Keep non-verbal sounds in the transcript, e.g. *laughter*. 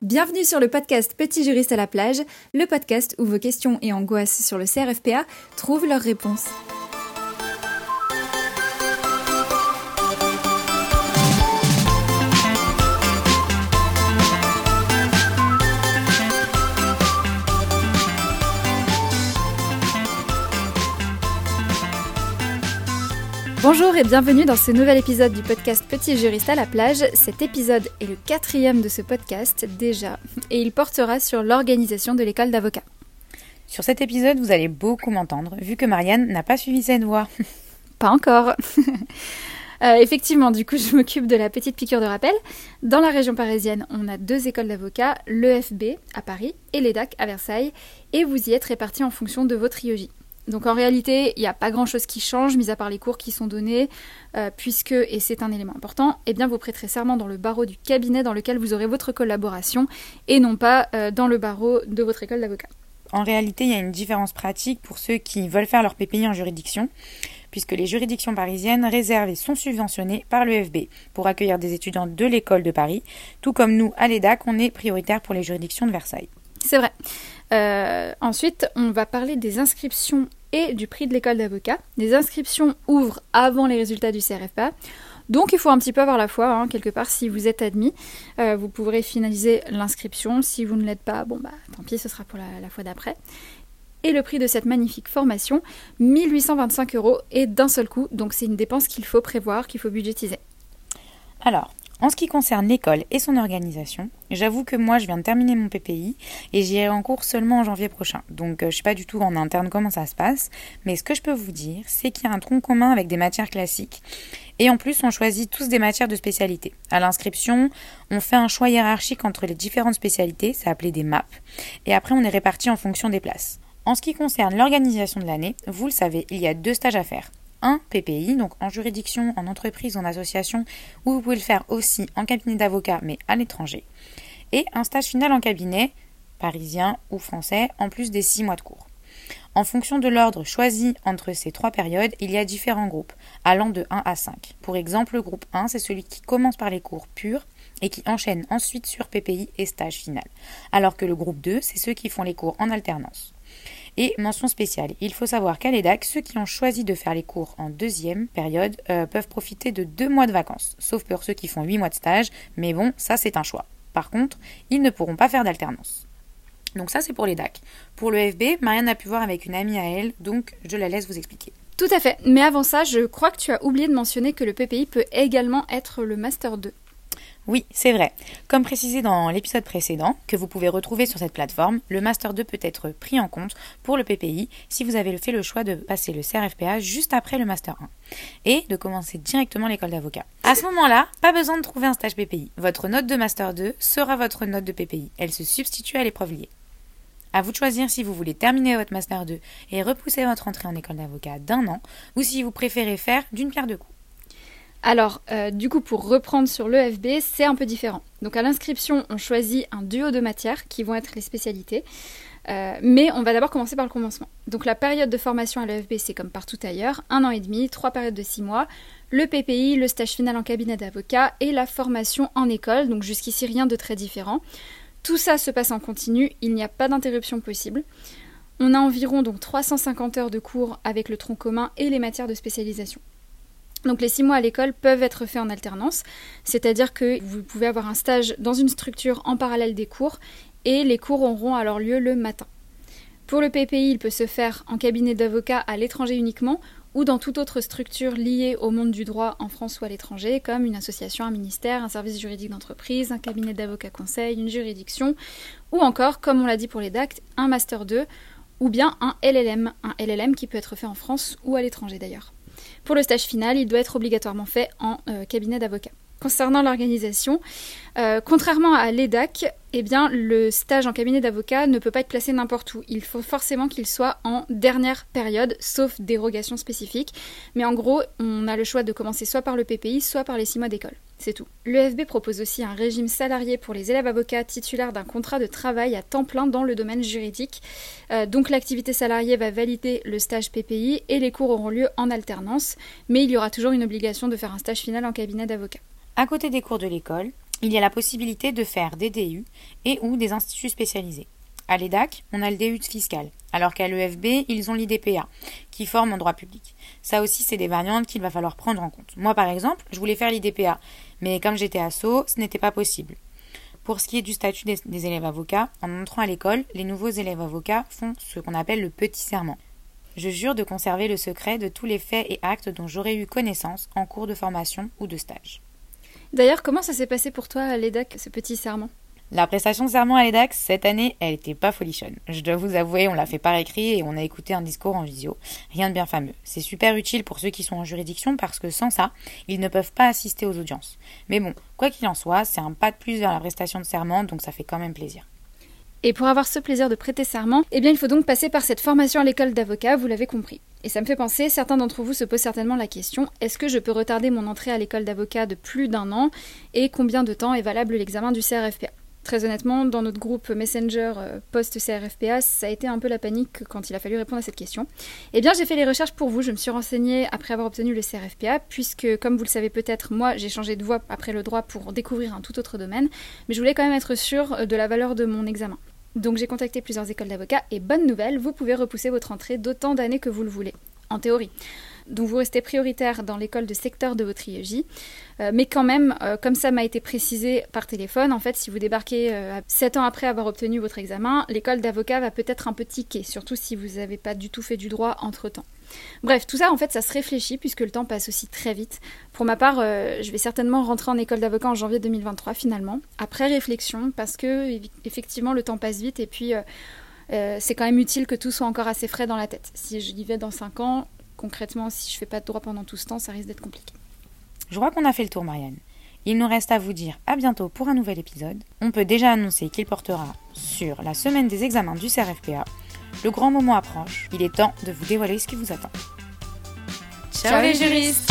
Bienvenue sur le podcast Petit juriste à la plage, le podcast où vos questions et angoisses sur le CRFPA trouvent leurs réponses. Bonjour et bienvenue dans ce nouvel épisode du podcast Petit juriste à la plage. Cet épisode est le quatrième de ce podcast déjà et il portera sur l'organisation de l'école d'avocat. Sur cet épisode, vous allez beaucoup m'entendre vu que Marianne n'a pas suivi cette voie. *laughs* Pas encore. *laughs* Euh, effectivement, du coup, je m'occupe de la petite piqûre de rappel. Dans la région parisienne, on a deux écoles d'avocats, l'EFB à Paris et l'EDAC à Versailles, et vous y êtes répartis en fonction de votre IOJ. Donc en réalité, il n'y a pas grand-chose qui change, mis à part les cours qui sont donnés, euh, puisque, et c'est un élément important, eh bien vous prêterez serment dans le barreau du cabinet dans lequel vous aurez votre collaboration, et non pas euh, dans le barreau de votre école d'avocat. En réalité, il y a une différence pratique pour ceux qui veulent faire leur PPI en juridiction, puisque les juridictions parisiennes réservent et sont subventionnées par l'EFB pour accueillir des étudiants de l'école de Paris, tout comme nous, à l'EDAC, on est prioritaire pour les juridictions de Versailles. C'est vrai. Euh, ensuite, on va parler des inscriptions et du prix de l'école d'avocat. Les inscriptions ouvrent avant les résultats du CRFPA. Donc il faut un petit peu avoir la foi, hein, quelque part, si vous êtes admis. Euh, vous pourrez finaliser l'inscription. Si vous ne l'êtes pas, bon bah tant pis, ce sera pour la, fois d'après. Et le prix de cette magnifique formation, 1825 euros et d'un seul coup. Donc c'est une dépense qu'il faut prévoir, qu'il faut budgétiser. Alors, en ce qui concerne l'école et son organisation, j'avoue que moi je viens de terminer mon PPI et j'irai en cours seulement en janvier prochain. Donc euh, je sais pas du tout en interne comment ça se passe, mais ce que je peux vous dire, c'est qu'il y a un tronc commun avec des matières classiques. Et en plus, on choisit tous des matières de spécialité. À l'inscription, on fait un choix hiérarchique entre les différentes spécialités, c'est appelé des MAP, et après on est réparti en fonction des places. En ce qui concerne l'organisation de l'année, vous le savez, il y a deux stages à faire un PPI, donc en juridiction, en entreprise, en association, ou vous pouvez le faire aussi en cabinet d'avocat, mais à l'étranger, et un stage final en cabinet, parisien ou français, en plus des six mois de cours. En fonction de l'ordre choisi entre ces trois périodes, il y a différents groupes, allant de 1 à 5. Pour exemple, le groupe 1, c'est celui qui commence par les cours purs et qui enchaîne ensuite sur PPI et stage final. Alors que le groupe 2, c'est ceux qui font les cours en alternance. Et mention spéciale, il faut savoir qu'à l'EDAC, ceux qui ont choisi de faire les cours en deuxième période euh, peuvent profiter de deux mois de vacances, sauf pour ceux qui font huit mois de stage, mais bon, ça c'est un choix. Par contre, ils ne pourront pas faire d'alternance. Donc ça c'est pour l'EDAC. Pour le FB, Marianne a pu voir avec une amie à elle, donc je la laisse vous expliquer. Tout à fait. Mais avant ça, je crois que tu as oublié de mentionner que le PPI peut également être le Master 2. Oui, c'est vrai. Comme précisé dans l'épisode précédent, que vous pouvez retrouver sur cette plateforme, le Master 2 peut être pris en compte pour le PPI si vous avez fait le choix de passer le CRFPA juste après le Master 1 et de commencer directement l'école d'avocat. À ce moment-là, pas besoin de trouver un stage PPI. Votre note de Master 2 sera votre note de PPI. Elle se substitue à l'épreuve liée. À vous de choisir si vous voulez terminer votre Master 2 et repousser votre entrée en école d'avocat d'un an ou si vous préférez faire d'une pierre deux coups. Alors, euh, du coup, pour reprendre sur l'EFB, c'est un peu différent. Donc, à l'inscription, on choisit un duo de matières qui vont être les spécialités. Euh, mais on va d'abord commencer par le commencement. Donc, la période de formation à l'EFB, c'est comme partout ailleurs un an et demi, trois périodes de six mois, le PPI, le stage final en cabinet d'avocat et la formation en école. Donc, jusqu'ici, rien de très différent. Tout ça se passe en continu, il n'y a pas d'interruption possible. On a environ donc 350 heures de cours avec le tronc commun et les matières de spécialisation. Donc les six mois à l'école peuvent être faits en alternance, c'est-à-dire que vous pouvez avoir un stage dans une structure en parallèle des cours et les cours auront alors lieu le matin. Pour le PPI, il peut se faire en cabinet d'avocat à l'étranger uniquement ou dans toute autre structure liée au monde du droit en France ou à l'étranger, comme une association, un ministère, un service juridique d'entreprise, un cabinet d'avocat conseil, une juridiction, ou encore, comme on l'a dit pour les DACT, un Master 2 ou bien un LLM, un LLM qui peut être fait en France ou à l'étranger d'ailleurs. Pour le stage final, il doit être obligatoirement fait en euh, cabinet d'avocat. Concernant l'organisation, euh, contrairement à l'EDAC, eh bien, le stage en cabinet d'avocat ne peut pas être placé n'importe où. Il faut forcément qu'il soit en dernière période, sauf dérogation spécifique. Mais en gros, on a le choix de commencer soit par le PPI, soit par les six mois d'école. C'est tout. L'EFB propose aussi un régime salarié pour les élèves avocats titulaires d'un contrat de travail à temps plein dans le domaine juridique. Euh, donc l'activité salariée va valider le stage PPI et les cours auront lieu en alternance, mais il y aura toujours une obligation de faire un stage final en cabinet d'avocat. À côté des cours de l'école, il y a la possibilité de faire des DU et ou des instituts spécialisés. À l'EDAC, on a le DU fiscal, alors qu'à l'EFB, ils ont l'IDPA, qui forme en droit public. Ça aussi, c'est des variantes qu'il va falloir prendre en compte. Moi, par exemple, je voulais faire l'IDPA, mais comme j'étais à Sceaux, ce n'était pas possible. Pour ce qui est du statut des, des élèves avocats, en entrant à l'école, les nouveaux élèves avocats font ce qu'on appelle le petit serment. Je jure de conserver le secret de tous les faits et actes dont j'aurais eu connaissance en cours de formation ou de stage. D'ailleurs, comment ça s'est passé pour toi à l'EDAC, ce petit serment? La prestation de serment à l'EDAC, cette année, elle était pas folichonne. Je dois vous avouer, on l'a fait par écrit et on a écouté un discours en visio. Rien de bien fameux. C'est super utile pour ceux qui sont en juridiction parce que sans ça, ils ne peuvent pas assister aux audiences. Mais bon, quoi qu'il en soit, c'est un pas de plus vers la prestation de serment, donc ça fait quand même plaisir. Et pour avoir ce plaisir de prêter serment, eh bien il faut donc passer par cette formation à l'école d'avocat, vous l'avez compris. Et ça me fait penser, certains d'entre vous se posent certainement la question, est-ce que je peux retarder mon entrée à l'école d'avocat de plus d'un an et combien de temps est valable l'examen du CRFPA Très honnêtement, dans notre groupe Messenger euh, post-CRFPA, ça a été un peu la panique quand il a fallu répondre à cette question. Eh bien, j'ai fait les recherches pour vous, je me suis renseignée après avoir obtenu le CRFPA, puisque, comme vous le savez peut-être, moi, j'ai changé de voie après le droit pour découvrir un tout autre domaine, mais je voulais quand même être sûre de la valeur de mon examen. Donc j'ai contacté plusieurs écoles d'avocats et bonne nouvelle, vous pouvez repousser votre entrée d'autant d'années que vous le voulez, en théorie. Donc vous restez prioritaire dans l'école de secteur de votre IEJ. Euh, mais quand même, euh, comme ça m'a été précisé par téléphone, en fait, si vous débarquez euh, 7 ans après avoir obtenu votre examen, l'école d'avocat va peut-être un peu tiquer, surtout si vous n'avez pas du tout fait du droit entre-temps. Bref, tout ça, en fait, ça se réfléchit puisque le temps passe aussi très vite. Pour ma part, euh, je vais certainement rentrer en école d'avocat en janvier 2023 finalement, après réflexion, parce que effectivement, le temps passe vite et puis c'est quand même utile que tout soit encore assez frais dans la tête. Si je y vais dans 5 ans, concrètement, si je fais pas de droit pendant tout ce temps, ça risque d'être compliqué. Je crois qu'on a fait le tour, Marianne. Il nous reste à vous dire à bientôt pour un nouvel épisode. On peut déjà annoncer qu'il portera sur la semaine des examens du CRFPA. Le grand moment approche, il est temps de vous dévoiler ce qui vous attend. Ciao, les juristes